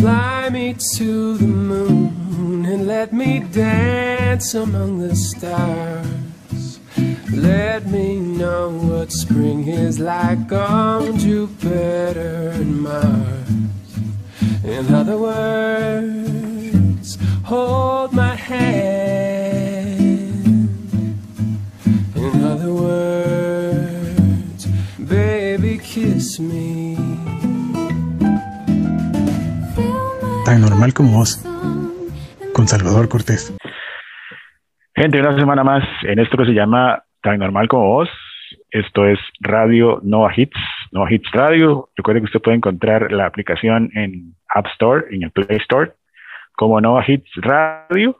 Fly me to the moon and let me dance among the stars. Let me know what spring is like on Jupiter and Mars. In other words, hold my hand. In other words, baby, kiss me. Tan normal como vos, con Salvador Cortés. Gente, una semana más en esto que se llama Tan Normal como Vos. Esto es Radio Nova Hits, Nova Hits Radio. Recuerde que usted puede encontrar la aplicación en App Store, en el Play Store, como Nova Hits Radio.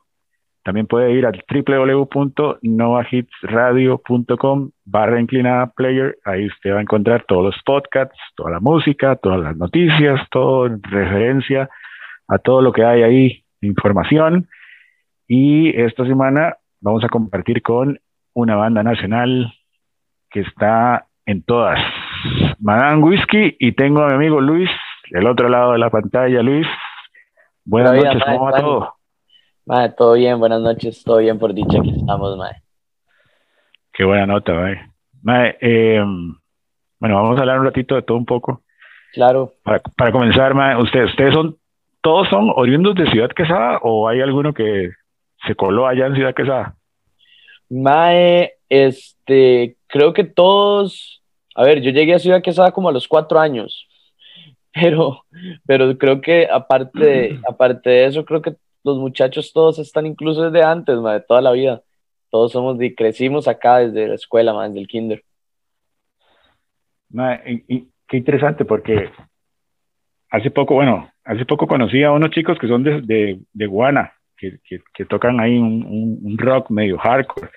También puede ir al www.novahitsradio.com barra inclinada player. Ahí usted va a encontrar todos los podcasts, toda la música, todas las noticias, todo en referencia a todo lo que hay ahí, información. Y esta semana vamos a compartir con una banda nacional que está en todas. Madame Whisky y tengo a mi amigo Luis, del otro lado de la pantalla. Luis, buenas Buena noches, ¿cómo va todo? Mae, todo bien, buenas noches, todo bien por dicha, aquí estamos, mae. Qué buena nota, mae. Mae, eh, bueno, vamos a hablar un ratito de todo un poco. Claro, Para, para comenzar, mae, ustedes, ustedes son, todos son oriundos de Ciudad Quesada o hay alguno que se coló allá en Ciudad Quesada? mae, este, creo que todos, a ver, yo llegué a Ciudad Quesada como a los cuatro años, pero, pero creo que aparte de, aparte de eso, creo que los muchachos todos están incluso desde antes, mae, de toda la vida. Todos somos, de, crecimos acá desde la escuela, mae, desde el kinder. Mae, y, y qué interesante porque hace poco, bueno, hace poco conocí a unos chicos que son de, de, de Guana, que, que, que tocan ahí un, un, un rock medio hardcore.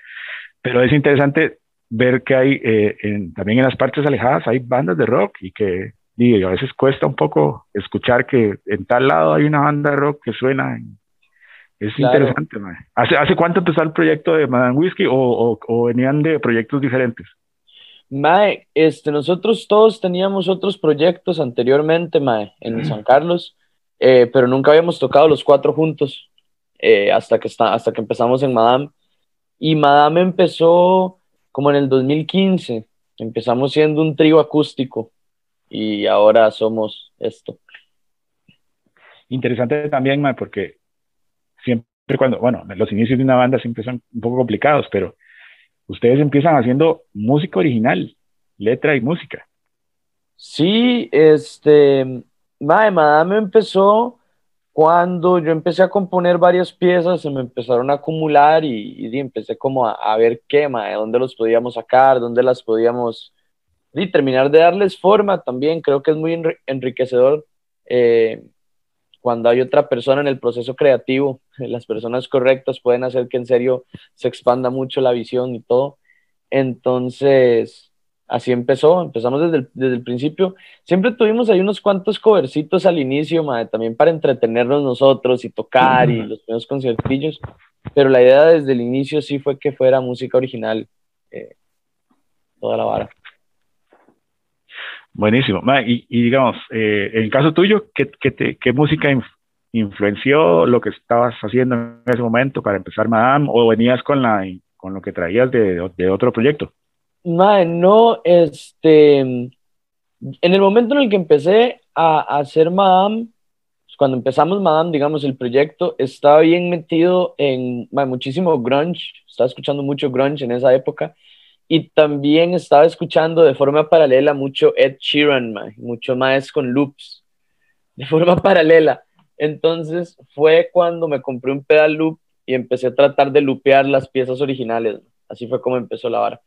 Pero es interesante ver que hay eh, en- también en las partes alejadas hay bandas de rock y que digo, a veces cuesta un poco escuchar que en tal lado hay una banda de rock que suena. en- Es Claro. interesante, mae. ¿Hace, ¿Hace cuánto empezó el proyecto de Madame Whiskey o, o, o venían de proyectos diferentes? Mae, este, nosotros todos teníamos otros proyectos anteriormente, mae, en San Carlos, eh, pero nunca habíamos tocado los cuatro juntos eh, hasta que está, hasta que empezamos en Madame. Y Madame empezó como en el 2015. Empezamos siendo un trío acústico y ahora somos esto. interesante también, mae, porque siempre cuando, bueno, los inicios de una banda siempre son un poco complicados, pero ustedes empiezan haciendo música original, letra y música. Sí, este, mae, Madame empezó cuando yo empecé a componer varias piezas, se me empezaron a acumular y, y empecé como a, ver qué, mae, dónde los podíamos sacar, dónde las podíamos, y terminar de darles forma también. Creo que es muy enri- enriquecedor eh, cuando hay otra persona en el proceso creativo. Las personas correctas pueden hacer que en serio se expanda mucho la visión y todo. Entonces, así empezó, empezamos desde el, desde el principio. Siempre tuvimos ahí unos cuantos covercitos al inicio, también para entretenernos nosotros y tocar y los primeros conciertillos, pero la idea desde el inicio sí fue que fuera música original, eh, toda la vara. Buenísimo. Mae, y, y digamos, eh, en el caso tuyo, ¿qué, qué, te- qué música inf- influenció lo que estabas haciendo en ese momento para empezar Madame o venías con, la, con lo que traías de, de otro proyecto? Mae, no, este, en el momento en el que empecé a, hacer Madame, pues, cuando empezamos Madame, digamos, el proyecto, estaba bien metido en muchísimo grunge, estaba escuchando mucho grunge en esa época, y también estaba escuchando de forma paralela mucho Ed Sheeran, mae, mucho más con loops, de forma paralela. Entonces fue cuando me compré un pedal loop y empecé a tratar de loopear las piezas originales. Así fue como empezó la vara.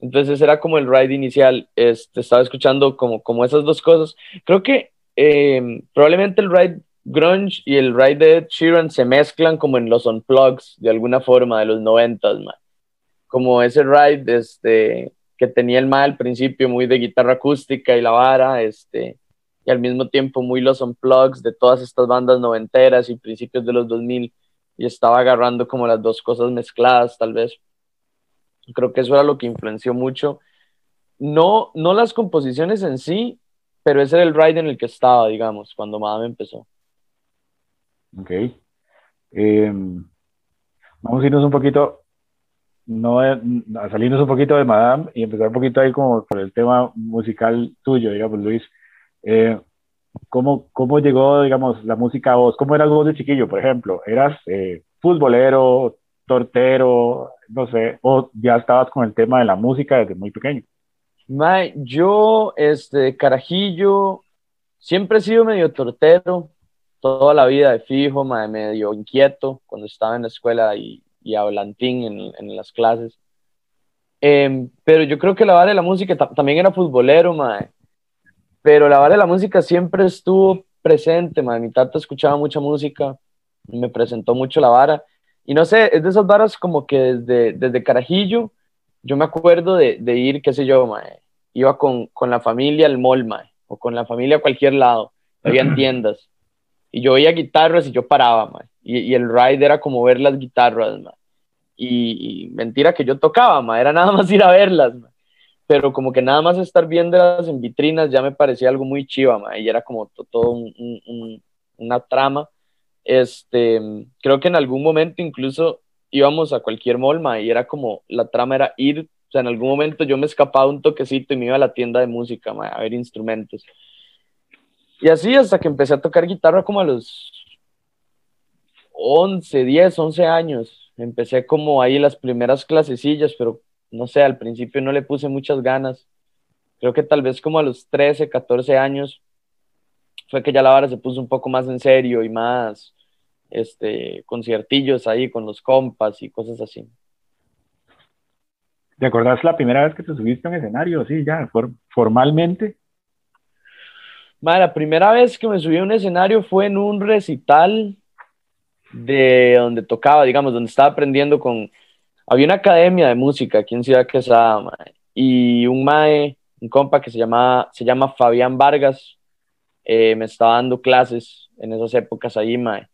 Entonces era como el ride inicial. Este, estaba escuchando como, como esas dos cosas. Creo que eh, probablemente el ride grunge y el ride de Sheeran se mezclan como en los unplugs de alguna forma de los noventas, man. Como ese ride este, que tenía el ma al principio, muy de guitarra acústica y la vara, este, y al mismo tiempo muy los unplugs de todas estas bandas noventeras y principios de los 2000, y estaba agarrando como las dos cosas mezcladas, tal vez. Creo que eso era lo que influenció mucho. No, no las composiciones en sí, pero ese era el ride en el que estaba, digamos, cuando Madame empezó. Ok. Em, vamos a irnos un poquito, no a salirnos un poquito de Madame y empezar un poquito ahí como por el tema musical tuyo, digamos, Luis. Eh, ¿cómo, ¿Cómo llegó, digamos, la música a vos? ¿Cómo eras vos de chiquillo, por ejemplo? ¿Eras eh, futbolero, tortero, no sé, o ya estabas con el tema de la música desde muy pequeño? yo, este, carajillo, siempre he sido medio tortero, toda la vida de fijo, medio inquieto cuando estaba en la escuela y, y hablantín en, en las clases. Em, pero yo creo que la vara de la música también era futbolero, mae. Pero la vara de la música siempre estuvo presente, mae. Mi tata escuchaba mucha música, me presentó mucho la vara. Y no sé, es de esas varas como que desde, desde Carajillo, yo me acuerdo de, de ir, qué sé yo, mae. Iba con, con la familia al mall, mae, o con la familia a cualquier lado. Habían tiendas y yo veía guitarras y yo paraba, Y, y, el ride era como ver las guitarras, Y, mentira que yo tocaba, ma. Era nada más ir a verlas, Pero como que nada más estar viéndolas en vitrinas ya me parecía algo muy chiva, ma. Y era como todo un, una trama. Este, creo que en algún momento incluso íbamos a cualquier mall, ma, y era como, la trama era ir, o sea, en algún momento yo me escapaba un toquecito y me iba a la tienda de música, a ver instrumentos. Y así hasta que empecé a tocar guitarra como a los 11, 10, 11 años. Empecé como ahí las primeras clasecillas, pero no sé, al principio no le puse muchas ganas. Creo que tal vez como a los 13, 14 años fue que ya la vara se puso un poco más en serio y más este, conciertillos ahí con los compas y cosas así. ¿Te acordás la primera vez que te subiste en escenario? Sí, ya, formalmente la primera vez que me subí a un escenario fue en un recital de donde tocaba, digamos, donde estaba aprendiendo con... Había una academia de música aquí en Ciudad Quesada, y un mae, un compa que se llama, se llama Fabián Vargas, eh, me estaba dando clases en esas épocas ahí, mae.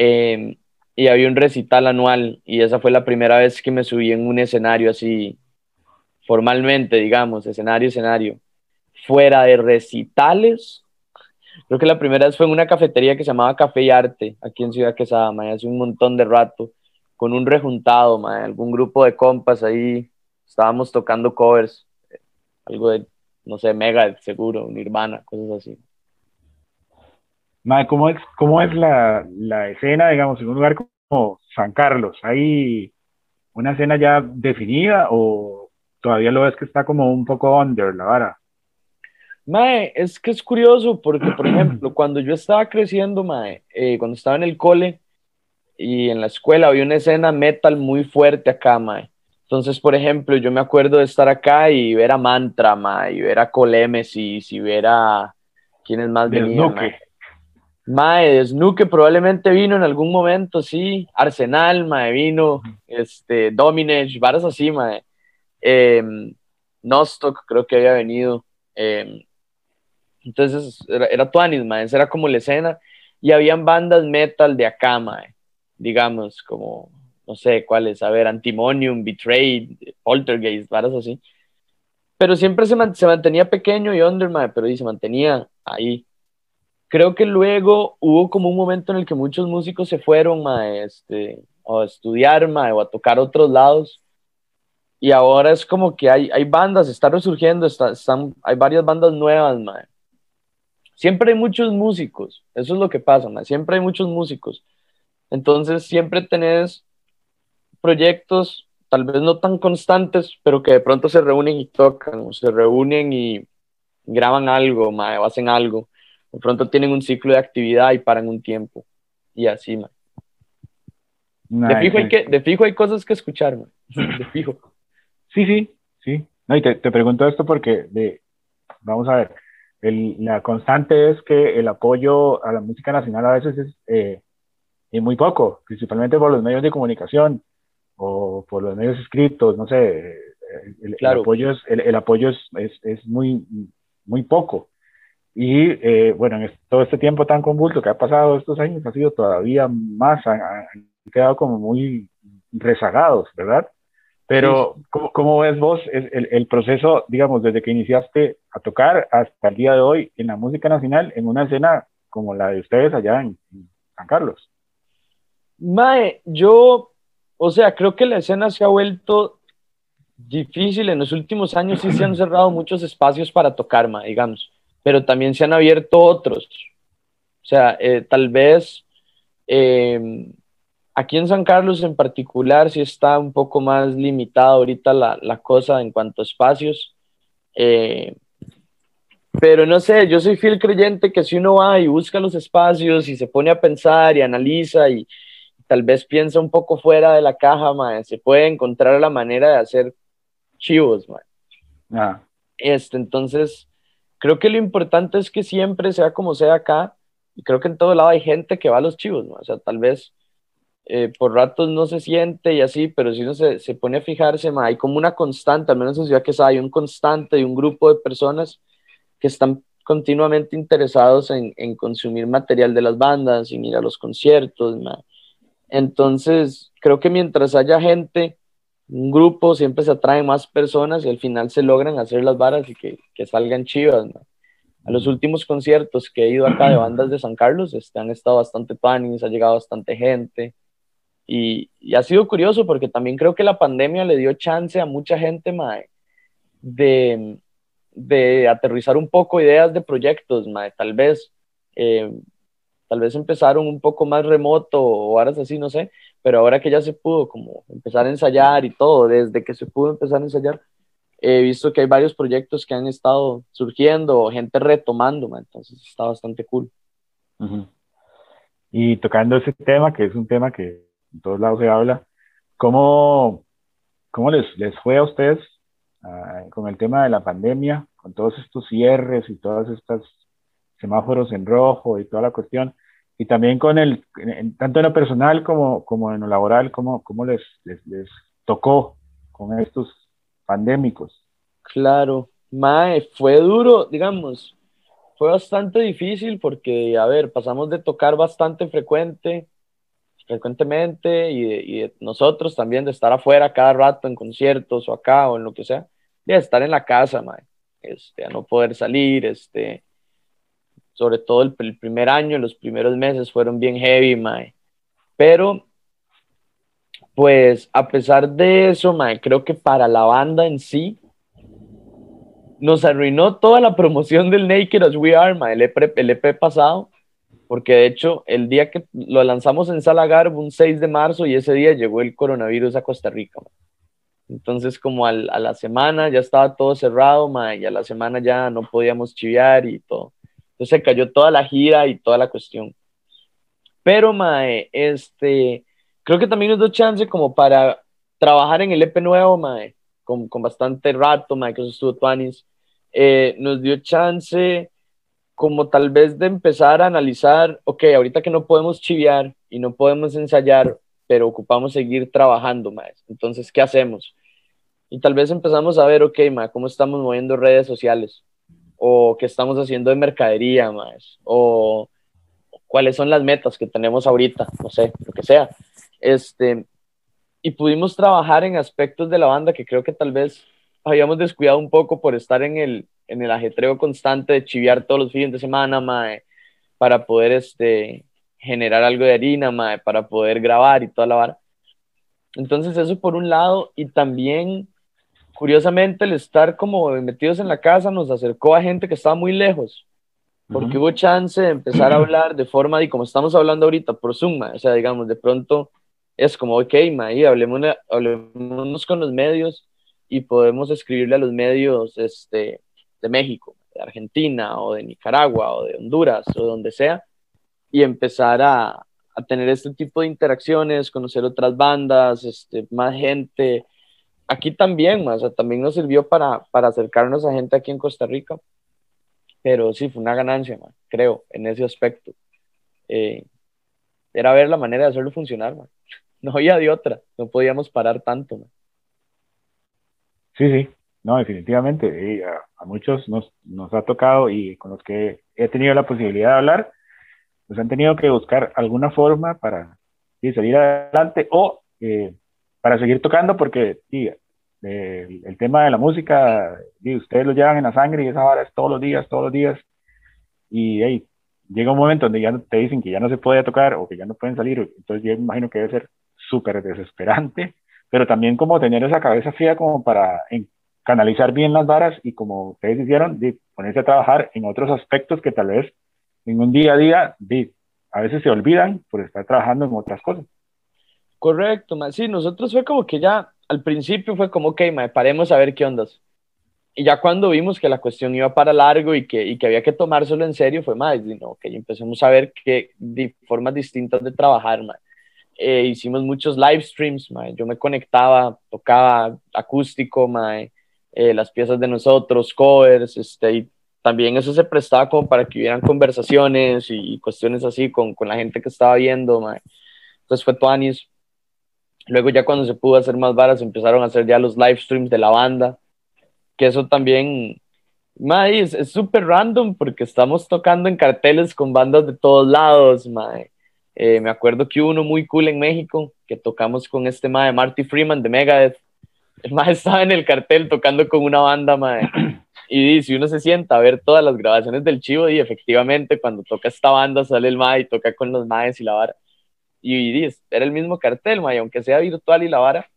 Em, y había un recital anual, y esa fue la primera vez que me subí en un escenario así, formalmente, digamos, escenario, escenario fuera de recitales, creo que la primera vez fue en una cafetería que se llamaba Café y Arte, aquí en Ciudad Quesada, hace un montón de rato, con un rejuntado, algún grupo de compas ahí, estábamos tocando covers, algo de, no sé, Mega, seguro, Nirvana, cosas así. ¿Cómo es, cómo es la, la escena, digamos, en un lugar como San Carlos? ¿Hay una escena ya definida o todavía lo ves que está como un poco under la vara? Mae, es que es curioso porque, por ejemplo, cuando yo estaba creciendo, mae, eh, cuando estaba en el cole y en la escuela, había una escena metal muy fuerte acá, mae. Entonces, por ejemplo, yo me acuerdo de estar acá y ver a Mantra, mae, y ver a Colemesis y ver a... ¿Quiénes más venían, mae? Mae, Snuke probablemente vino en algún momento, sí. Arsenal, mae, vino. Este, Dominage, varas así, mae. Eh, Nostock creo que había venido. Eh, entonces era, era Tuanis, esa era como la escena. Y habían bandas metal de acá, digamos, como, no sé cuáles, a ver, Antimonium, Betrayed, Poltergeist, varas así. Pero siempre se, se mantenía pequeño y under, pero se mantenía ahí. Creo que luego hubo como un momento en el que muchos músicos se fueron, este, a estudiar, o a tocar otros lados y ahora es como que hay, hay bandas, está resurgiendo, están, hay varias bandas nuevas, mae siempre hay muchos músicos, eso es lo que pasa, siempre hay muchos músicos. Entonces siempre tenés proyectos, tal vez no tan constantes, pero que de pronto se reúnen y tocan, o se reúnen y graban algo, o hacen algo. De pronto tienen un ciclo de actividad y paran un tiempo. Y así, man. de, fijo hay que, de fijo hay cosas que escuchar, de fijo. Sí, sí, sí. No, y te, te pregunto esto porque, de, vamos a ver, la constante es que el apoyo a la música nacional a veces es eh, muy poco, principalmente por los medios de comunicación o por los medios escritos, no sé, el, apoyo, es, el, apoyo es, es, muy, muy poco. Y eh, bueno, en todo este tiempo tan convulso que ha pasado estos años, ha sido todavía más, han quedado como muy rezagados, ¿verdad? Pero, ¿cómo, ves vos el, el, proceso, digamos, desde que iniciaste a tocar hasta el día de hoy en la música nacional, en una escena como la de ustedes allá en, San Carlos. Mae, yo, o sea, creo que la escena se ha vuelto difícil. En los últimos años sí se han cerrado muchos espacios para tocar, mae, digamos, pero también se han abierto otros. O sea, eh, tal vez eh, aquí en San Carlos en particular sí está un poco más limitada ahorita la, la cosa en cuanto a espacios. Eh, pero no sé, yo soy fiel creyente que si uno va y busca los espacios y se pone a pensar y analiza y, tal vez piensa un poco fuera de la caja, se puede encontrar la manera de hacer chivos, ah. Este, entonces, creo que lo importante es que siempre sea como sea acá, y creo que en todo lado hay gente que va a los chivos, o sea, tal vez eh, por ratos no se siente y así, pero si uno se, se pone a fijarse, hay como una constante, al menos en Ciudad que hay un constante y un grupo de personas que están continuamente interesados en, en consumir material de las bandas, en ir a los conciertos, entonces creo que mientras haya gente, un grupo, siempre se atraen más personas y al final se logran hacer las varas y que, que salgan chivas, A los últimos conciertos que he ido acá de bandas de San Carlos, este, han estado bastante panis, ha llegado bastante gente, y, ha sido curioso porque también creo que la pandemia le dio chance a mucha gente mae, de, de aterrizar un poco ideas de proyectos, mae, tal vez. Eh, tal vez empezaron un poco más remoto o horas así, no sé, pero ahora que ya se pudo como empezar a ensayar y todo, desde que se pudo empezar a ensayar, he visto que hay varios proyectos que han estado surgiendo, gente retomando, entonces está bastante cool. Y tocando ese tema, que es un tema que en todos lados se habla. ¿Cómo, cómo les, les fue a ustedes ah, con el tema de la pandemia, con todos estos cierres y todas estas semáforos en rojo y toda la cuestión? Y también con el, tanto en lo personal como, como en lo laboral, ¿cómo, cómo les, les, les tocó con estos pandémicos? Claro, Mae, fue duro, digamos, fue bastante difícil porque, a ver, pasamos de tocar bastante frecuente frecuentemente y de, nosotros también de estar afuera cada rato en conciertos o acá o en lo que sea, de estar en la casa, mae, este, a no poder salir, este, sobre todo el, primer año, los primeros meses fueron bien heavy, mae, pero pues a pesar de eso, mae, creo que para la banda en sí, nos arruinó toda la promoción del Naked As We Are, mae, el EP, el EP pasado, porque de hecho el día que lo lanzamos en Salagar fue un 6 de marzo y ese día llegó el coronavirus a Costa Rica. Entonces como a la semana ya estaba todo cerrado y a la semana ya no podíamos chiviar y todo. Entonces se cayó toda la gira y toda la cuestión. Pero mae, este, creo que también nos dio chance como para trabajar en el EP nuevo, mae, con, con bastante rato, mae, que eso estuvo tuanis. Eh, nos dio chance como tal vez de empezar a analizar, ok, ahorita que no podemos chiviar y no podemos ensayar, pero ocupamos seguir trabajando más. Entonces, ¿qué hacemos? Y tal vez empezamos a ver, ok, ma, cómo estamos moviendo redes sociales, o qué estamos haciendo de mercadería más, o cuáles son las metas que tenemos ahorita, no sé, lo que sea. Este, y pudimos trabajar en aspectos de la banda que creo que tal vez habíamos descuidado un poco por estar en el, en el ajetreo constante de chiviar todos los fines de semana, para poder este, generar algo de harina, mae, para poder grabar y toda la vara. Entonces eso por un lado, y también, curiosamente, el estar como metidos en la casa nos acercó a gente que estaba muy lejos, porque hubo chance de empezar a hablar de forma, y como estamos hablando ahorita, por Zoom, o sea, digamos, de pronto es como, ok, mae, hablemos, hablemos con los medios y podemos escribirle a los medios, este, de México, de Argentina o de Nicaragua o de Honduras o donde sea, y empezar a, a tener este tipo de interacciones, conocer otras bandas, este, más gente. Aquí también, o sea, también nos sirvió para, para acercarnos a gente aquí en Costa Rica, pero sí, fue una ganancia, creo, en ese aspecto. Eh, era ver la manera de hacerlo funcionar, no había de otra, no podíamos parar tanto. Sí, sí, no, definitivamente. Y a, muchos nos, nos, ha tocado y con los que he tenido la posibilidad de hablar, pues han tenido que buscar alguna forma para salir adelante o eh, para seguir tocando porque sí, el tema de la música, ustedes lo llevan en la sangre y esa hora es todos los días, todos los días. Y llega un momento donde ya te dicen que ya no se puede tocar o que ya no pueden salir, entonces yo imagino que debe ser súper desesperante, pero también como tener esa cabeza fría como para canalizar bien las varas y como ustedes hicieron, de ponerse a trabajar en otros aspectos que tal vez en un día a día de, a veces se olvidan por estar trabajando en otras cosas. Correcto, ma. sí, nosotros fue como que ya al principio fue como, ok, ma, paremos a ver qué ondas. Y ya cuando vimos que la cuestión iba para largo y que, y que había que tomárselo en serio, fue más, no, ok, empecemos a ver qué formas distintas de trabajar, ma. Eh, hicimos muchos live streams, ma. yo me conectaba, tocaba acústico, ma. Eh, las piezas de nosotros, covers, este, y también eso se prestaba como para que hubieran conversaciones y, cuestiones así con, con, la gente que estaba viendo, ma. entonces fue Tuanis, Luego ya cuando se pudo hacer más varas empezaron a hacer ya los live streams de la banda, que eso también, mae, es súper random porque estamos tocando en carteles con bandas de todos lados, mae. Eh, me acuerdo que hubo uno muy cool en México, que tocamos con este mae Marty Freeman de Megadeth. El mae estaba en el cartel tocando con una banda, mae. Y si uno se sienta a ver todas las grabaciones del chivo, y efectivamente cuando toca esta banda sale el mae y toca con los maes y la vara y, era el mismo cartel, y aunque sea virtual y la vara,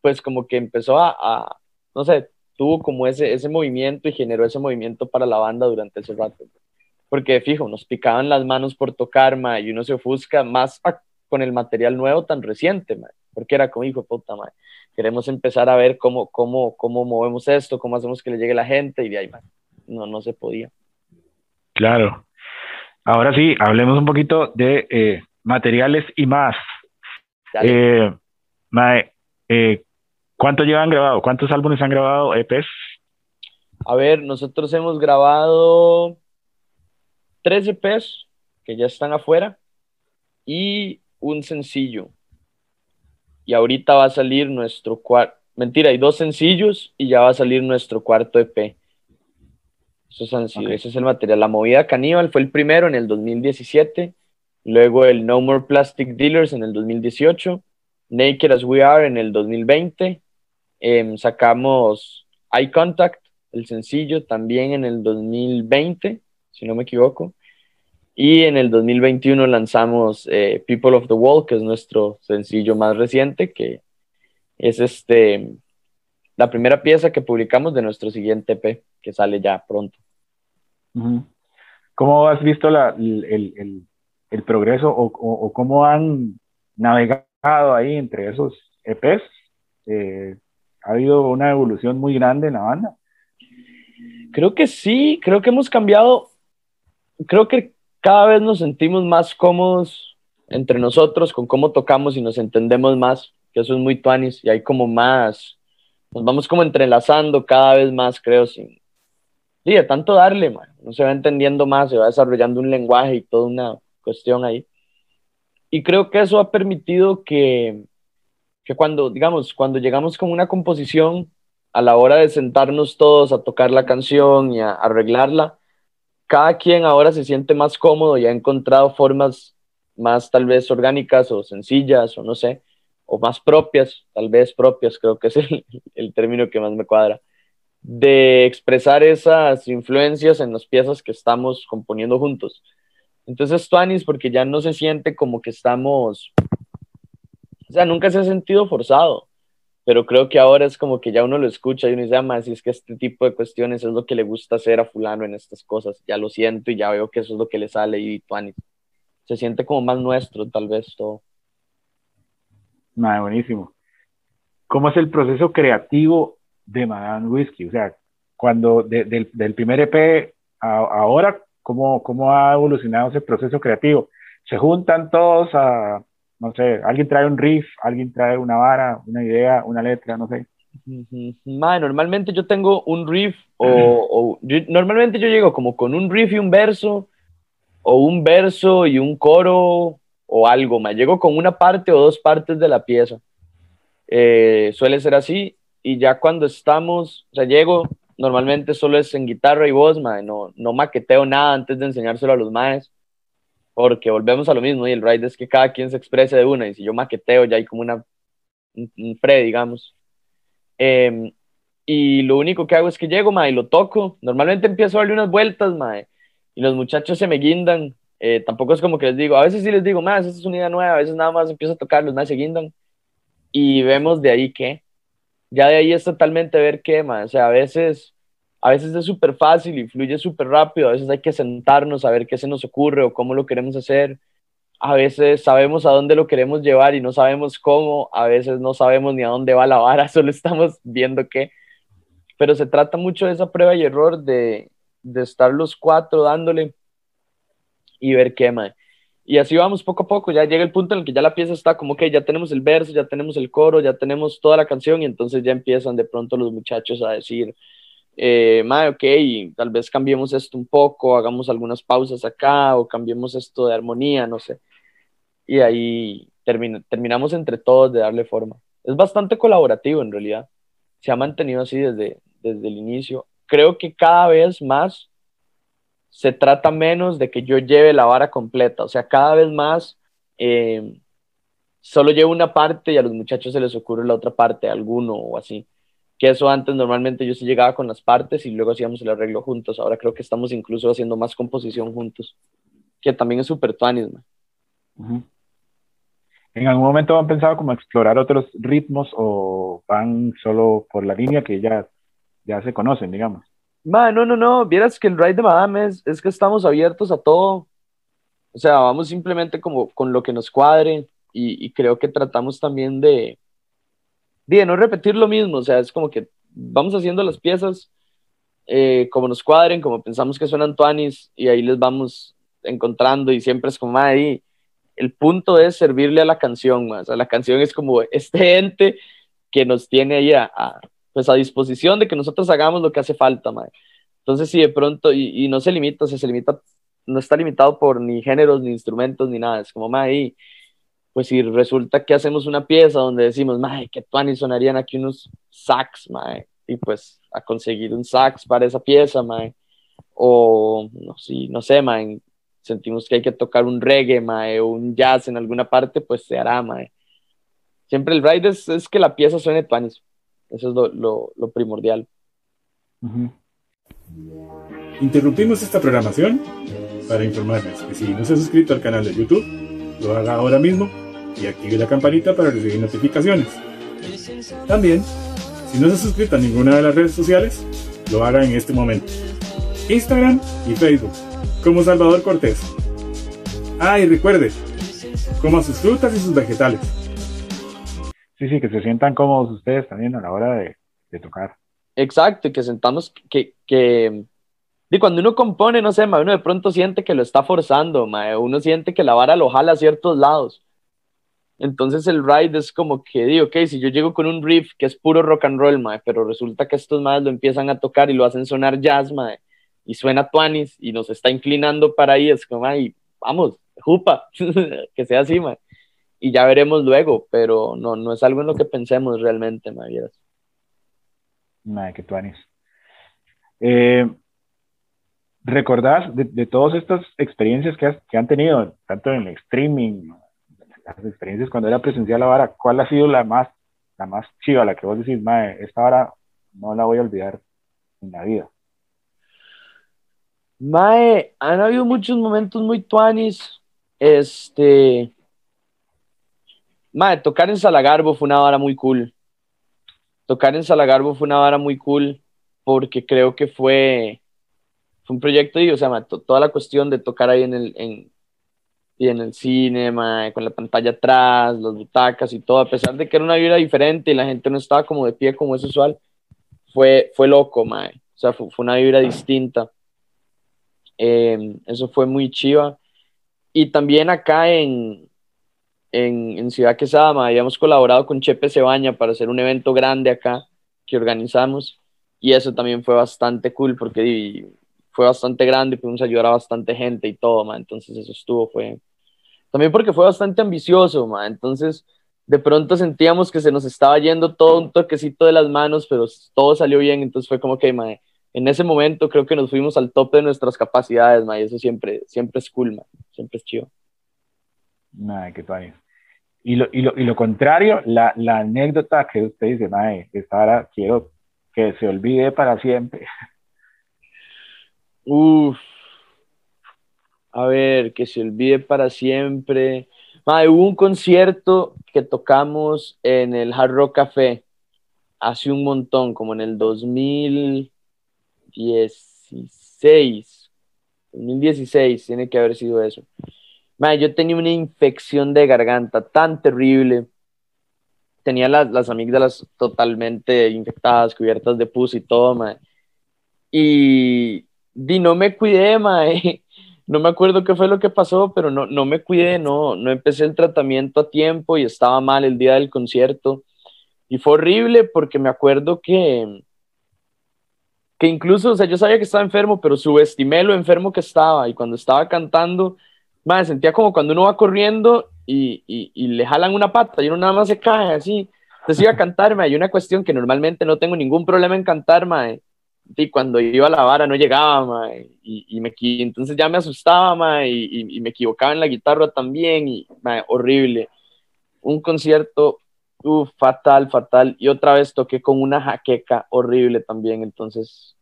pues como que empezó a, no sé, tuvo como ese, ese movimiento y generó ese movimiento para la banda durante ese rato. Porque fijo, nos picaban las manos por tocar, ma, y uno se ofusca más con el material nuevo tan reciente, ma, porque era como, hijo puta, ma, queremos empezar a ver cómo, cómo, cómo movemos esto, cómo hacemos que le llegue la gente, y de ahí, no, no se podía. Claro. Ahora sí, hablemos un poquito de eh, materiales y más. Eh, eh, ¿Cuánto llevan grabado? ¿Cuántos álbumes han grabado EPs? A ver, nosotros hemos grabado tres EPs que ya están afuera y un sencillo. Y ahorita va a salir nuestro cuarto, mentira, hay dos sencillos y ya va a salir nuestro cuarto EP. Eso han sido, ese es el material. La movida Caníbal fue el primero en el 2017 Luego el No More Plastic Dealers en el 2018. Naked as We Are en el 2020. Em, sacamos Eye Contact, el sencillo, también en el 2020, si no me equivoco. Y en el 2021 lanzamos eh, People of the Wall, que es nuestro sencillo más reciente, que es este, la primera pieza que publicamos de nuestro siguiente EP, que sale ya pronto. ¿Cómo has visto la, el, el progreso o, cómo han navegado ahí entre esos EPs. Eh, ha habido una evolución muy grande en la banda. Creo que sí, creo que hemos cambiado. Creo que cada vez nos sentimos más cómodos entre nosotros con cómo tocamos y nos entendemos más, que eso es muy tuanis y hay como más, nos vamos como entrelazando cada vez más, creo, sin, sí, de tanto darle, man. no se va entendiendo más, se va desarrollando un lenguaje y toda una, cuestión ahí. Y creo que eso ha permitido que, que cuando, digamos, cuando llegamos con una composición, a la hora de sentarnos todos a tocar la canción y a arreglarla, cada quien ahora se siente más cómodo y ha encontrado formas más tal vez orgánicas o sencillas o no sé, o más propias, tal vez propias, creo que es el, el término que más me cuadra, de expresar esas influencias en las piezas que estamos componiendo juntos. Entonces, Tuanis, porque ya no se siente como que estamos, o sea, nunca se ha sentido forzado, pero creo que ahora es como que ya uno lo escucha y uno dice, ah, si es que este tipo de cuestiones es lo que le gusta hacer a fulano en estas cosas, ya lo siento y ya veo que eso es lo que le sale y Tuanis. Se siente como más nuestro, tal vez, todo. Nada, buenísimo. ¿Cómo es el proceso creativo de Madame Whiskey? O sea, cuando del, del primer EP a, ahora, cómo, cómo ha evolucionado ese proceso creativo. Se juntan todos a, no sé, alguien trae un riff, alguien trae una vara, una idea, una letra, no sé. normalmente yo tengo un riff o, normalmente yo llego como con un riff y un verso o un verso y un coro o algo, me llego con una parte o dos partes de la pieza. Eh, suele ser así y ya cuando estamos, o sea, llego, normalmente solo es en guitarra y voz, mae, no, no maqueteo nada antes de enseñárselo a los maes, porque volvemos a lo mismo, y el ride es que cada quien se exprese de una, y si yo maqueteo ya hay como una, un, pre, digamos. Em, y lo único que hago es que llego, mae, y lo toco, normalmente empiezo a darle unas vueltas, mae, y los muchachos se me guindan, Eh, tampoco es como que les digo, a veces sí les digo, más, esta es una idea nueva, a veces nada más empiezo a tocarlos, más se guindan y vemos de ahí qué. Ya de ahí es totalmente ver qué, más. O sea, a veces, a veces es súper fácil y fluye súper rápido, a veces hay que sentarnos a ver qué se nos ocurre o cómo lo queremos hacer. A veces sabemos a dónde lo queremos llevar y no sabemos cómo, a veces no sabemos ni a dónde va la vara, solo estamos viendo qué. Pero se trata mucho de esa prueba y error de, de estar los cuatro dándole y ver qué, mae. Y así vamos poco a poco, ya llega el punto en el que ya la pieza está como que ya tenemos el verso, ya tenemos el coro, ya tenemos toda la canción y entonces ya empiezan de pronto los muchachos a decir, eh, mae, ok, tal vez cambiemos esto un poco, hagamos algunas pausas acá o cambiemos esto de armonía, no sé. Y ahí terminamos entre todos de darle forma. Es bastante colaborativo en realidad. Se ha mantenido así desde, desde el inicio. Creo que cada vez más se trata menos de que yo lleve la vara completa, o sea, cada vez más eh, solo llevo una parte y a los muchachos se les ocurre la otra parte, alguno o así. Que eso antes normalmente yo sí llegaba con las partes y luego hacíamos el arreglo juntos. Ahora creo que estamos incluso haciendo más composición juntos, que también es súper tuanis, ¿En algún momento han pensado como explorar otros ritmos o van solo por la línea que ya, ya se conocen, digamos? No, no, no, vieras que el ride de Madame es, es que estamos abiertos a todo. O sea, vamos simplemente como con lo que nos cuadre y, creo que tratamos también de, de no repetir lo mismo. O sea, es como que vamos haciendo las piezas eh, como nos cuadren, como pensamos que suenan tuanis y ahí les vamos encontrando y siempre es como ahí. El punto es servirle a la canción, más. O sea, la canción es como este ente que nos tiene ahí a, pues a disposición de que nosotros hagamos lo que hace falta, mae. Entonces, si de pronto, y, no se limita, o sea, se limita, no está limitado por ni géneros, ni instrumentos, ni nada, es como, mae, pues si resulta que hacemos una pieza donde decimos, mae, que tuani sonarían aquí unos sax, mae, y pues a conseguir un sax para esa pieza, mae, o, no, sí, no sé, mae, sentimos que hay que tocar un reggae, mae, o un jazz en alguna parte, pues se hará, mae. Siempre el ride es, es que la pieza suene tuanis. Eso es lo, primordial. Interrumpimos esta programación para informarles que si no se ha suscrito al canal de YouTube, lo haga ahora mismo y active la campanita para recibir notificaciones. También, si no se ha suscrito a ninguna de las redes sociales, lo haga en este momento. Instagram y Facebook, como Salvador Cortés. Ah, y recuerde, coma sus frutas y sus vegetales. Sí, sí, que se sientan cómodos ustedes también a la hora de, tocar. Exacto, y que sentamos que, que y cuando uno compone, no sé, uno de pronto siente que lo está forzando, uno siente que la vara lo jala a ciertos lados. Entonces el ride es como que, digo, ok, si yo llego con un riff que es puro rock and roll, pero resulta que estos más lo empiezan a tocar y lo hacen sonar jazz, y suena tuanis y nos está inclinando para ahí, es como, ay, vamos, jupa, que sea así, mae y ya veremos luego, pero no, no es algo en lo que pensemos realmente, Mavieras. Nada, que tú eh, ¿Recordás de, de, todas estas experiencias que, que, han tenido, tanto en el streaming, las experiencias cuando era presencial la vara, cuál ha sido la más, la más chiva, la que vos decís, mae, esta vara no la voy a olvidar en la vida? Mae, han habido muchos momentos muy tuanis, este, Madre, tocar en Salagarbo fue una vara muy cool. Tocar en Salagarbo fue una vara muy cool porque creo que fue, fue un proyecto y, o sea, toda la cuestión de tocar ahí en el, en, y en el cine, con la pantalla atrás, las butacas y todo, a pesar de que era una vida diferente y la gente no estaba como de pie como es usual, fue, fue loco, mae. O sea, fue, una vibra distinta. Em, eso fue muy chiva. Y también acá en, en, Ciudad Quesada, habíamos colaborado con Chepe Cebaña para hacer un evento grande acá que organizamos y eso también fue bastante cool porque fue bastante grande, pudimos ayudar a bastante gente y todo, ma, entonces eso estuvo, fue también porque fue bastante ambicioso, ma, entonces de pronto sentíamos que se nos estaba yendo todo un toquecito de las manos, pero todo salió bien, entonces fue como que, ma, en ese momento creo que nos fuimos al tope de nuestras capacidades, ma, y eso siempre, siempre es cool, ma, siempre es chido. Nada, que tal. Y lo, y lo, y lo contrario, la, la, anécdota que usted dice, mae, esta ahora quiero que se olvide para siempre. Uf. A ver, que se olvide para siempre. Mae, hubo un concierto que tocamos en el Hard Rock Café hace un montón, como en el 2016. 2016 tiene que haber sido eso. Mae, yo tenía una infección de garganta tan terrible. Tenía las, las amígdalas totalmente infectadas, cubiertas de pus y todo, mae. Y, y no me cuidé, mae. No me acuerdo qué fue lo que pasó, pero no, no me cuidé, no, no empecé el tratamiento a tiempo y estaba mal el día del concierto. Y fue horrible porque me acuerdo que, que incluso, o sea, yo sabía que estaba enfermo, pero subestimé lo enfermo que estaba. Y cuando estaba cantando, me sentía como cuando uno va corriendo y, y, y, le jalan una pata y uno nada más se cae así. Entonces iba a cantar, hay una cuestión que normalmente no tengo ningún problema en cantar, mae. Y cuando iba a la vara no llegaba, mae, y, y, me, entonces ya me asustaba, mae, y, y, me equivocaba en la guitarra también, y mae, horrible. Un concierto uf, fatal, fatal, y otra vez toqué con una jaqueca horrible también, entonces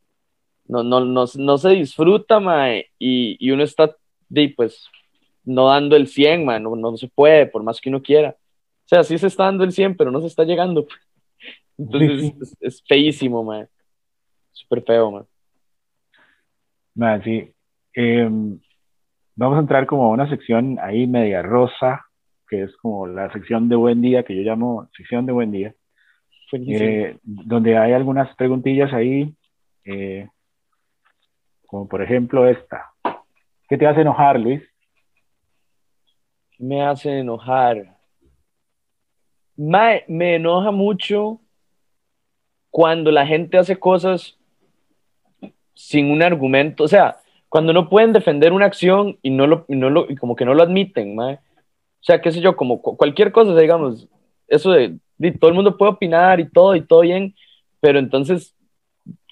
no, no, no, no se disfruta, mae, y, y uno está, di, pues, no dando el 100, mae, no, no se puede, por más que uno quiera. O sea, sí se está dando el 100, pero no se está llegando. Entonces es, es feísimo, mae. Súper feo, man. Man, sí. Eh, vamos a entrar como a una sección ahí media rosa, que es como la sección de buen día, que yo llamo sección de buen día, eh, donde hay algunas preguntillas ahí, eh, como por ejemplo esta. ¿Qué te hace enojar, Luis? ¿Qué me hace enojar? Me, me enoja mucho cuando la gente hace cosas sin un argumento, o sea, cuando no pueden defender una acción y no lo, y no lo y como que no lo admiten, mae. o sea, qué sé yo, como cualquier cosa, digamos, eso de, de, todo el mundo puede opinar y todo y todo bien, pero entonces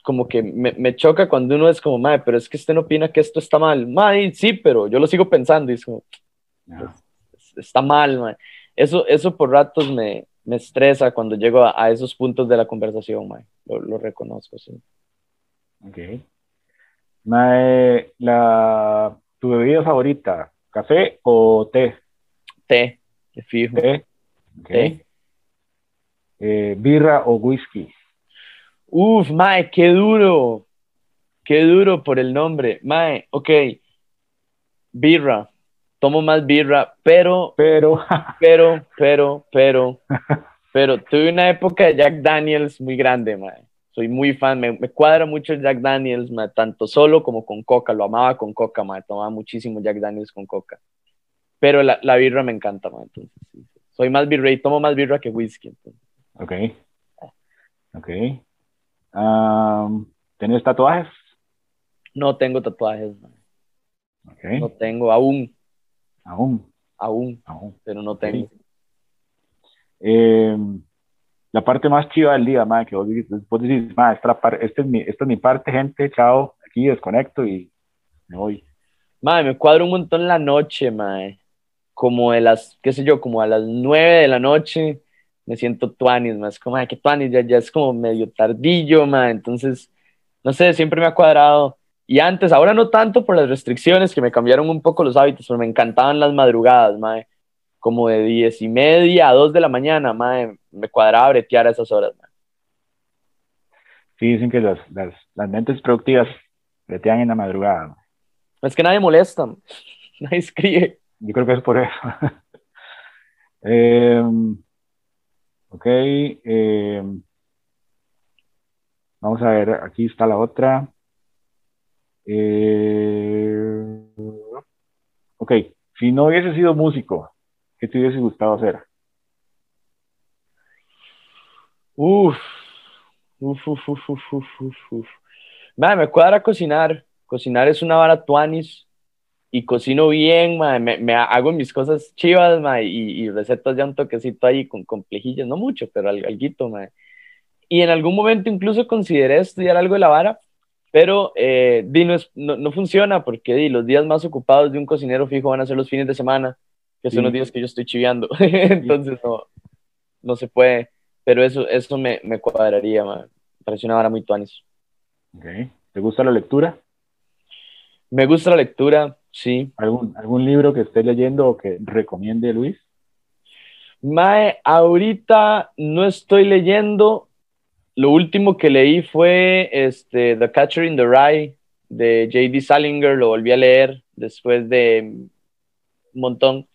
como que me, me choca cuando uno es como, mae, pero es que usted no opina que esto está mal, mae, sí, pero yo lo sigo pensando y es como, no. Está mal, mae. Eso, eso por ratos me, me estresa cuando llego a, a, esos puntos de la conversación, mae. Lo, lo reconozco, sí. Ok. Mae, la, ¿Tu bebida favorita? ¿Café o té? Té, de fijo. Té. Okay. té. Eh, ¿Birra o whisky? Uf, Mae, qué duro. Qué duro por el nombre. Mae, ok. Birra. Tomo más birra, pero. Pero. pero, pero, pero. Pero tuve una época de Jack Daniels muy grande, Mae soy muy fan, me, me, cuadra mucho el Jack Daniels, ma, tanto solo como con coca, lo amaba con coca, ma, tomaba muchísimo Jack Daniels con coca. Pero la, la birra me encanta, ma, entonces sí, soy más birra y tomo más birra que whisky. Entonces. Ok. Ok. Um, ¿Tienes tatuajes? No tengo tatuajes, ma. Okay. No tengo aún. Aún. Aún. Aún. Pero no tengo. Okay. Eh, la parte más chiva del día, madre, que vos, vos decís, madre, esta, esta, es mi, esta es mi parte, gente, chao, aquí desconecto y me voy. Madre, me cuadro un montón la noche, madre. Como de las, qué sé yo, como a las nueve de la noche, me siento tuanis, más como, ay, que tuanis, ya, ya es como medio tardillo, madre. Entonces, no sé, siempre me ha cuadrado. Y antes, ahora no tanto por las restricciones que me cambiaron un poco los hábitos, pero me encantaban las madrugadas, madre como de diez y media a dos de la mañana, madre, me cuadraba bretear a esas horas. Madre. Sí, dicen que las, las, las mentes productivas bretean en la madrugada. Madre. Es que nadie molesta, nadie escribe. Yo creo que es por eso. eh, ok. Eh, vamos a ver, aquí está la otra. Eh, ok, si no hubiese sido músico, ¿Qué te hubiese gustado hacer? Uf, uf, uf, uf, uf, uf, uf. Man, me cuadra cocinar. Cocinar es una vara tuanis y cocino bien, man. Me, hago mis cosas chivas, man, y, recetas ya un toquecito ahí con complejillas, no mucho, pero algo, man. Y en algún momento incluso consideré estudiar algo de la vara, pero eh, di, no, es, no, no, funciona porque di, los días más ocupados de un cocinero fijo van a ser los fines de semana que son sí. los días que yo estoy chiviando. Entonces no, no se puede. Pero eso, eso me, me cuadraría, man. Me parece una vara muy tuanis. Okay. ¿Te gusta la lectura? Me gusta la lectura. sí. ¿Algún, ¿Algún libro que esté leyendo o que recomiende Luis? Mae, ahorita no estoy leyendo. Lo último que leí fue este, The Catcher in the Rye de J.D. Salinger. Lo volví a leer después de un montón.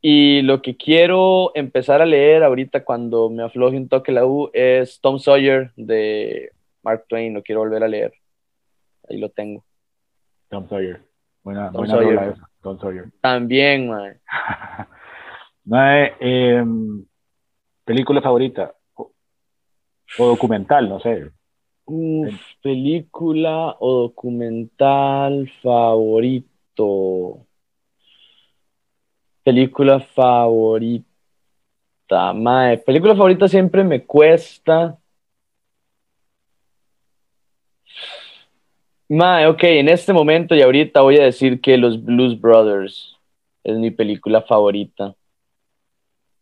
Y lo que quiero empezar a leer ahorita cuando me afloje un toque la U es Tom Sawyer de Mark Twain. Lo quiero volver a leer. Ahí lo tengo. Tom Sawyer. Buena, Tom buena Sawyer. esa, Tom Sawyer. También. Mae, em, película favorita o, documental, no sé. Uf, película o documental favorito. Película favorita. Mae, película favorita siempre me cuesta. Mae, ok, en este momento y ahorita voy a decir que Los Blues Brothers es mi película favorita.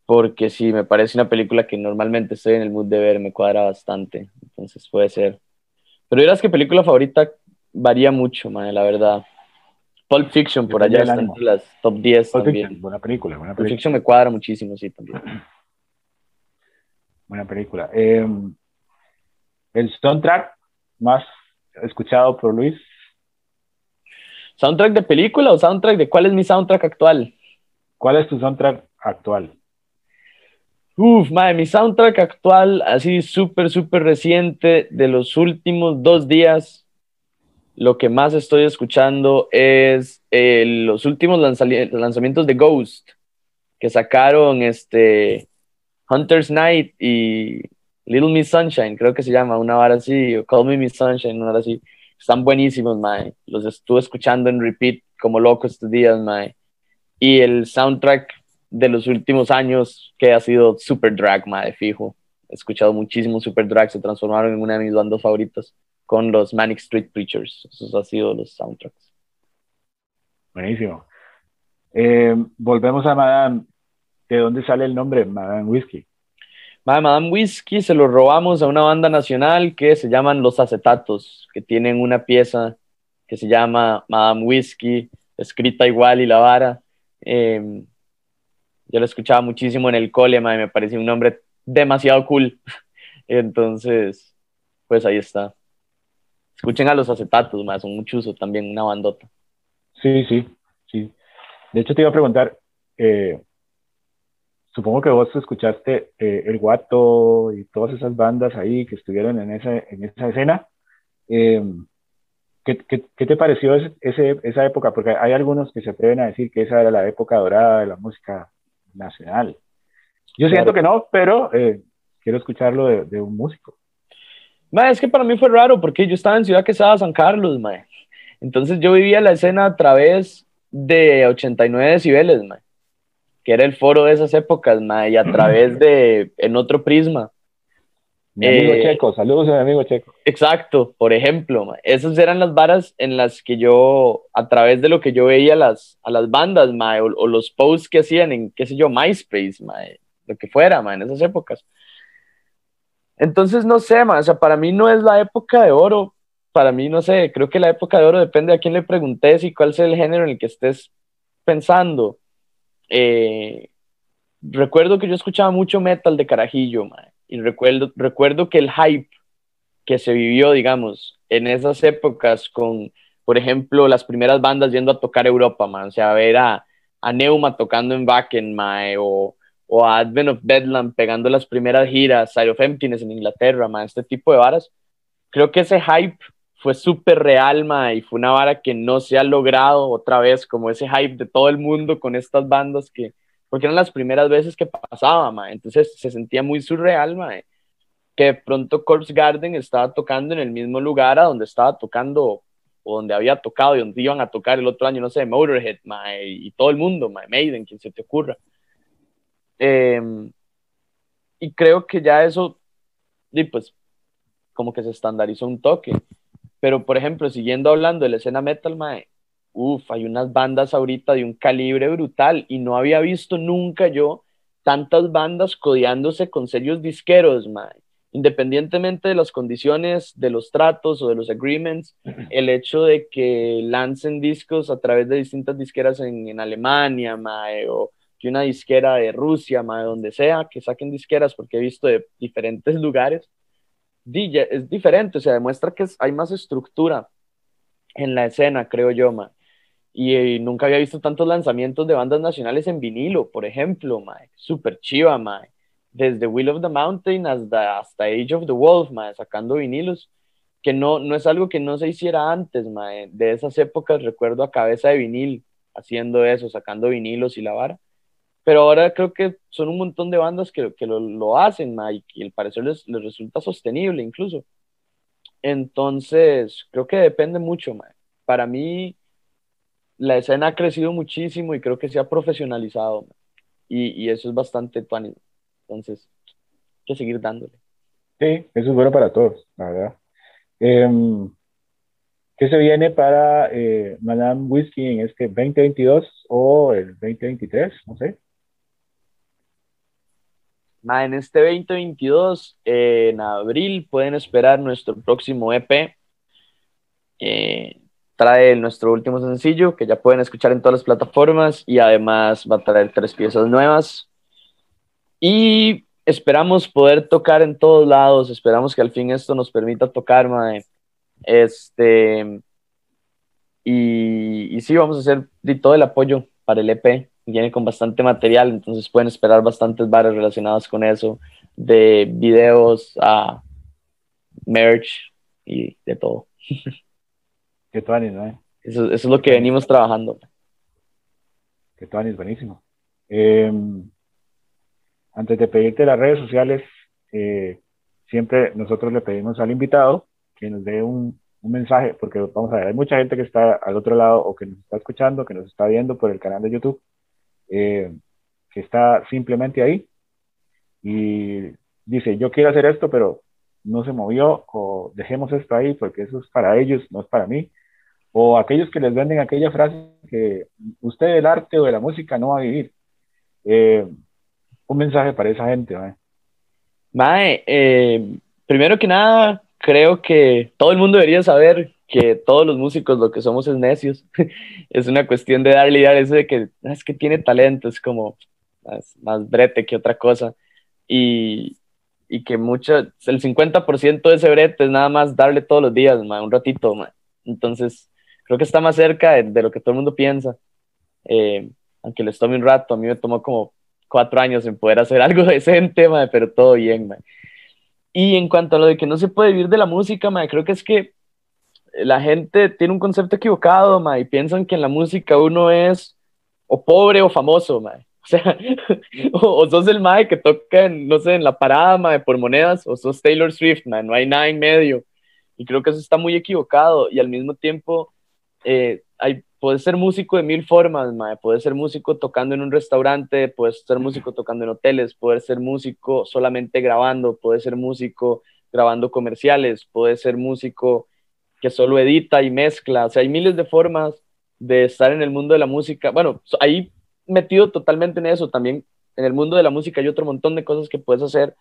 Porque sí, me parece una película que normalmente estoy en el mood de ver, me cuadra bastante. Entonces puede ser. Pero dirás que película favorita varía mucho, mae, la verdad. Pulp Fiction por allá está entre las top 10 Pulp también. Fiction, buena película, buena Pulp película. Fiction me cuadra muchísimo, sí, también. Buena película. Em, el soundtrack más escuchado por Luis. ¿Soundtrack de película o soundtrack de cuál es mi soundtrack actual? ¿Cuál es tu soundtrack actual? Uf, madre, mi soundtrack actual, así súper, súper reciente, de los últimos dos días, lo que más estoy escuchando es eh, los últimos lanzamientos de Ghost, que sacaron este Hunter's Night y Little Miss Sunshine, creo que se llama, una vara así, o Call Me Miss Sunshine, una vara así. Están buenísimos, mae. Los estuve escuchando en repeat como loco estos días, mae. Y el soundtrack de los últimos años que ha sido Super Drag, mae, fijo. He escuchado muchísimo Super Drag, se transformaron en una de mis bandas favoritas con los Manic Street Preachers. Esos han sido los soundtracks. Buenísimo. Em, volvemos a Madame. ¿De dónde sale el nombre Madame Whiskey? Madame Whiskey se lo robamos a una banda nacional que se llaman Los Acetatos, que tienen una pieza que se llama Madame Whiskey, escrita igual y la vara. Eh, yo lo escuchaba muchísimo en el cole, mae, me parecía un nombre demasiado cool. Entonces, pues ahí está. Escuchen a Los Acetatos, mae, son mucho también, una bandota. Sí, sí, sí. De hecho, te iba a preguntar, eh, supongo que vos escuchaste eh, El Guato y todas esas bandas ahí que estuvieron en esa, en esa escena. Eh, ¿qué, qué, qué te pareció ese- esa época? Porque hay algunos que se atreven a decir que esa era la época dorada de la música nacional. Yo siento que no, pero eh, quiero escucharlo de, de un músico. Ma, es que para mí fue raro porque yo estaba en Ciudad Quesada, San Carlos, ma. Entonces yo vivía la escena a través de 89 decibeles, ma, que era el foro de esas épocas, ma, y a través de en otro prisma. Mi amigo Eh, Checo, saludos a mi amigo Checo. Exacto, por ejemplo, esas eran las varas en las que yo, a través de lo que yo veía las, a las bandas, ma, o, o los posts que hacían en, qué sé yo, MySpace, ma, lo que fuera, ma, en esas épocas. Entonces, no sé, ma, o sea, para mí no es la época de oro, para mí, no sé, creo que la época de oro depende a quién le preguntes y cuál es el género en el que estés pensando. Eh, recuerdo que yo escuchaba mucho metal de carajillo, ma, y recuerdo, recuerdo que el hype que se vivió, digamos, en esas épocas con, por ejemplo, las primeras bandas yendo a tocar Europa, man, o sea, ver a, a Neuma tocando en Wacken, mae, o, o a Advent of Bedlam pegando las primeras giras, Side of Emptiness en Inglaterra, man, este tipo de varas. Creo que ese hype fue súper real, mae, y fue una vara que no se ha logrado otra vez, como ese hype de todo el mundo con estas bandas que, porque eran las primeras veces que pasaba, mae, entonces se sentía muy surreal, mae que de pronto Corpse Garden estaba tocando en el mismo lugar a donde estaba tocando o donde había tocado y donde iban a tocar el otro año, no sé, Motorhead, mae, y todo el mundo, mae, Maiden, quien se te ocurra. Eh, y creo que ya eso, y pues, como que se estandarizó un toque. Pero, por ejemplo, siguiendo hablando de la escena metal, mae, uff, hay unas bandas ahorita de un calibre brutal y no había visto nunca yo tantas bandas codeándose con sellos disqueros, mae independientemente de las condiciones, de los tratos o de los agreements, el hecho de que lancen discos a través de distintas disqueras en, Alemania, mae, o que una disquera de Rusia, mae, donde sea, que saquen disqueras, porque he visto de diferentes lugares, es diferente, o sea, demuestra que hay más estructura en la escena, creo yo, mae. Y, nunca había visto tantos lanzamientos de bandas nacionales en vinilo, por ejemplo, mae. Super chiva, mae desde Will of the Mountain hasta, hasta Age of the Wolf, mae, sacando vinilos, que no, no es algo que no se hiciera antes, mae. de esas épocas recuerdo a Cabeza de Vinil haciendo eso, sacando vinilos y la vara, pero ahora creo que son un montón de bandas que, que lo, lo, hacen, mae, y al parecer les, les, resulta sostenible incluso. Entonces, creo que depende mucho, mae. para mí la escena ha crecido muchísimo y creo que se ha profesionalizado, y, y, eso es bastante entonces, hay que seguir dándole. Sí, eso es bueno para todos, la verdad. Em, ¿Qué se viene para eh, Madame Whiskey en este 2022 o el 2023? No sé. en este 2022, en abril, pueden esperar nuestro próximo EP. Eh, trae nuestro último sencillo que ya pueden escuchar en todas las plataformas y además va a traer tres piezas nuevas. Y esperamos poder tocar en todos lados, esperamos que al fin esto nos permita tocar, mae. Este, y, y sí, vamos a hacer todo el apoyo para el EP, viene con bastante material, entonces pueden esperar bastantes bares relacionados con eso, de videos a merch y de todo. Que tuanis, ¿no? Eso, eso, es lo que venimos trabajando. Que tuanis, buenísimo. Eh, antes de pedirte las redes sociales, eh, siempre nosotros le pedimos al invitado que nos dé un, mensaje, porque vamos a ver, hay mucha gente que está al otro lado o que nos está escuchando, que nos está viendo por el canal de YouTube, eh, que está simplemente ahí y dice, yo quiero hacer esto, pero no se movió, o dejemos esto ahí porque eso es para ellos, no es para mí, o aquellos que les venden aquella frase que usted el arte o de la música no va a vivir. Eh, un mensaje para esa gente, Mae? Mae, eh, primero que nada, creo que todo el mundo debería saber que todos los músicos lo que somos es necios. es una cuestión de darle idea a eso de que ah, es que tiene talento, es como más, brete que otra cosa. Y, y que mucho, el 50% de ese brete es nada más darle todos los días, mae, un ratito. Mae. Entonces, creo que está más cerca de, lo que todo el mundo piensa. Eh, aunque les tome un rato, a mí me tomó como cuatro años en poder hacer algo decente, madre, pero todo bien. Y en cuanto a lo de que no se puede vivir de la música, creo que es que la gente tiene un concepto equivocado, y piensan que en la música uno es o pobre o famoso, madre. O sea, o, sos el mae que toca, en, no sé, en la parada, mae, por monedas, o sos Taylor Swift, man, no hay nada en medio. Y creo que eso está muy equivocado. Y al mismo tiempo, eh, hay puedes ser músico de mil formas, mae. Puedes ser músico tocando en un restaurante, puedes ser músico tocando en hoteles, puedes ser músico solamente grabando, puedes ser músico grabando comerciales, puedes ser músico que solo edita y mezcla. O sea, hay miles de formas de estar en el mundo de la música. Bueno, ahí metido totalmente en eso. También en el mundo de la música hay otro montón de cosas que puedes hacer.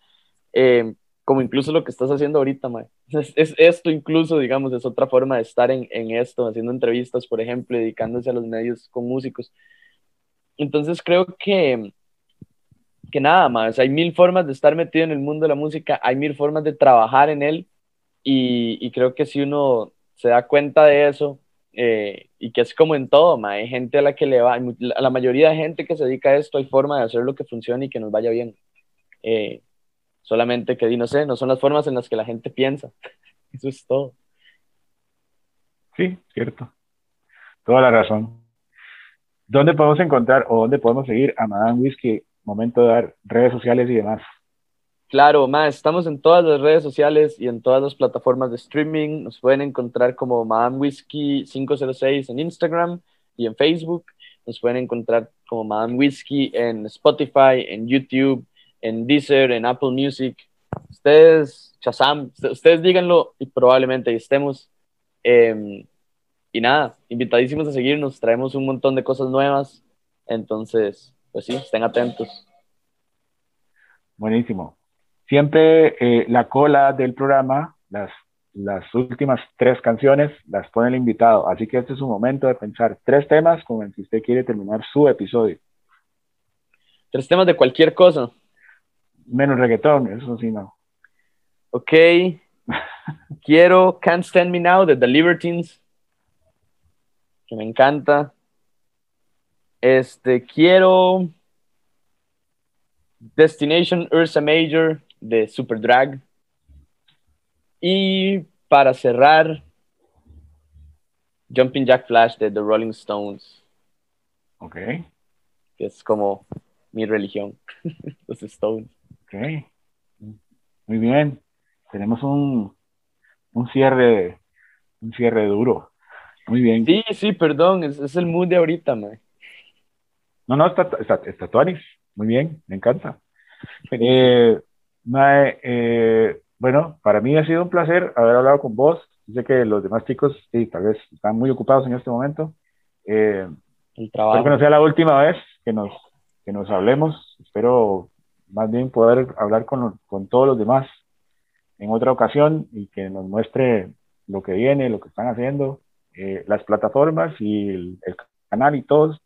Eh, como incluso lo que estás haciendo ahorita, Mae. Es, esto incluso, digamos, es otra forma de estar en, en, esto, haciendo entrevistas, por ejemplo, dedicándose a los medios con músicos. Entonces creo que, que nada más, hay mil formas de estar metido en el mundo de la música, hay mil formas de trabajar en él y, y creo que si uno se da cuenta de eso, eh, y que es como en todo, hay gente a la que le va, a la mayoría de gente que se dedica a esto, hay forma de hacer lo que funcione y que nos vaya bien. Eh, Solamente que, no sé, no son las formas en las que la gente piensa. Eso es todo. Sí, cierto. Toda la razón. ¿Dónde podemos encontrar o dónde podemos seguir a Madame Whisky? Momento de dar redes sociales y demás. Claro, más estamos en todas las redes sociales y en todas las plataformas de streaming. Nos pueden encontrar como Madame Whisky 506 en Instagram y en Facebook. Nos pueden encontrar como Madame Whisky en Spotify, en YouTube, en Deezer, en Apple Music. Ustedes, Shazam, ustedes díganlo y probablemente estemos. Em, y nada, invitadísimos a seguirnos, traemos un montón de cosas nuevas. Entonces, pues sí, estén atentos. Buenísimo. Siempre eh, la cola del programa, las, las últimas tres canciones, las pone el invitado. Así que este es un momento de pensar tres temas con el que usted quiere terminar su episodio. Tres temas de cualquier cosa. Menos reggaetón, eso sí no. Ok. Quiero Can't Stand Me Now de The Libertines, que me encanta. Este, quiero Destination Ursa Major de Super Drag. Y para cerrar, Jumping Jack Flash de The Rolling Stones. Ok. Que es como mi religión, los Stones. Ok. Muy bien. Tenemos un, un cierre, un cierre duro. Muy bien. Sí, sí, perdón, es, es el mood de ahorita, man. No, no, está, está, está tuanis. Muy bien, me encanta. Eh, mae, eh, bueno, para mí ha sido un placer haber hablado con vos. Sé que los demás chicos, sí, tal vez están muy ocupados en este momento. Eh, El espero trabajo. que no sea la última vez que nos, que nos hablemos. Espero más bien poder hablar con, con todos los demás en otra ocasión y que nos muestre lo que viene, lo que están haciendo, eh, las plataformas y el, el canal y todos.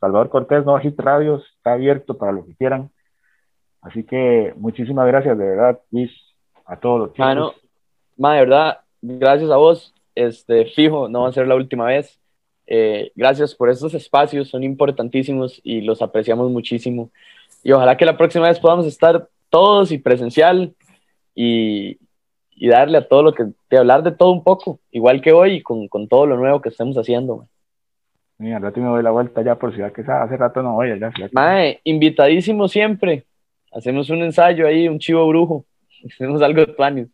Salvador Cortés, no Hit Radio, está abierto para lo que quieran. Así que muchísimas gracias, de verdad, Luis, a todos los chicos. Mano, ma, de verdad, gracias a vos. Este, fijo, no va a ser la última vez. Eh, gracias por estos espacios, son importantísimos y los apreciamos muchísimo. Y ojalá que la próxima vez podamos estar todos y presencial y, y darle a todo lo que, de hablar de todo un poco, igual que hoy, con, con todo lo nuevo que estemos haciendo. Mira, al rato me doy la vuelta ya por ciudad que sea, hace rato no voy allá. Ciudad. Mae, invitadísimo siempre. Hacemos un ensayo ahí, un chivo brujo. Hacemos algo de planes.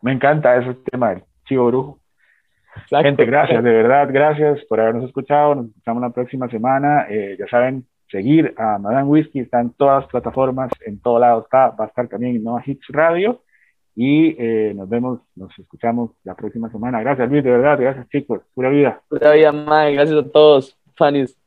Me encanta ese tema del chivo brujo. Gente, gracias, de verdad, gracias por habernos escuchado. Nos escuchamos la próxima semana. Eh, ya saben, seguir a Madame Whiskey, está en todas las plataformas, en todo lado está, va a estar también en Nova Hits Radio. Y eh, nos vemos, nos escuchamos la próxima semana. Gracias, Luis, de verdad, gracias, chicos. Pura vida. Pura vida. Gracias a todos, fanis.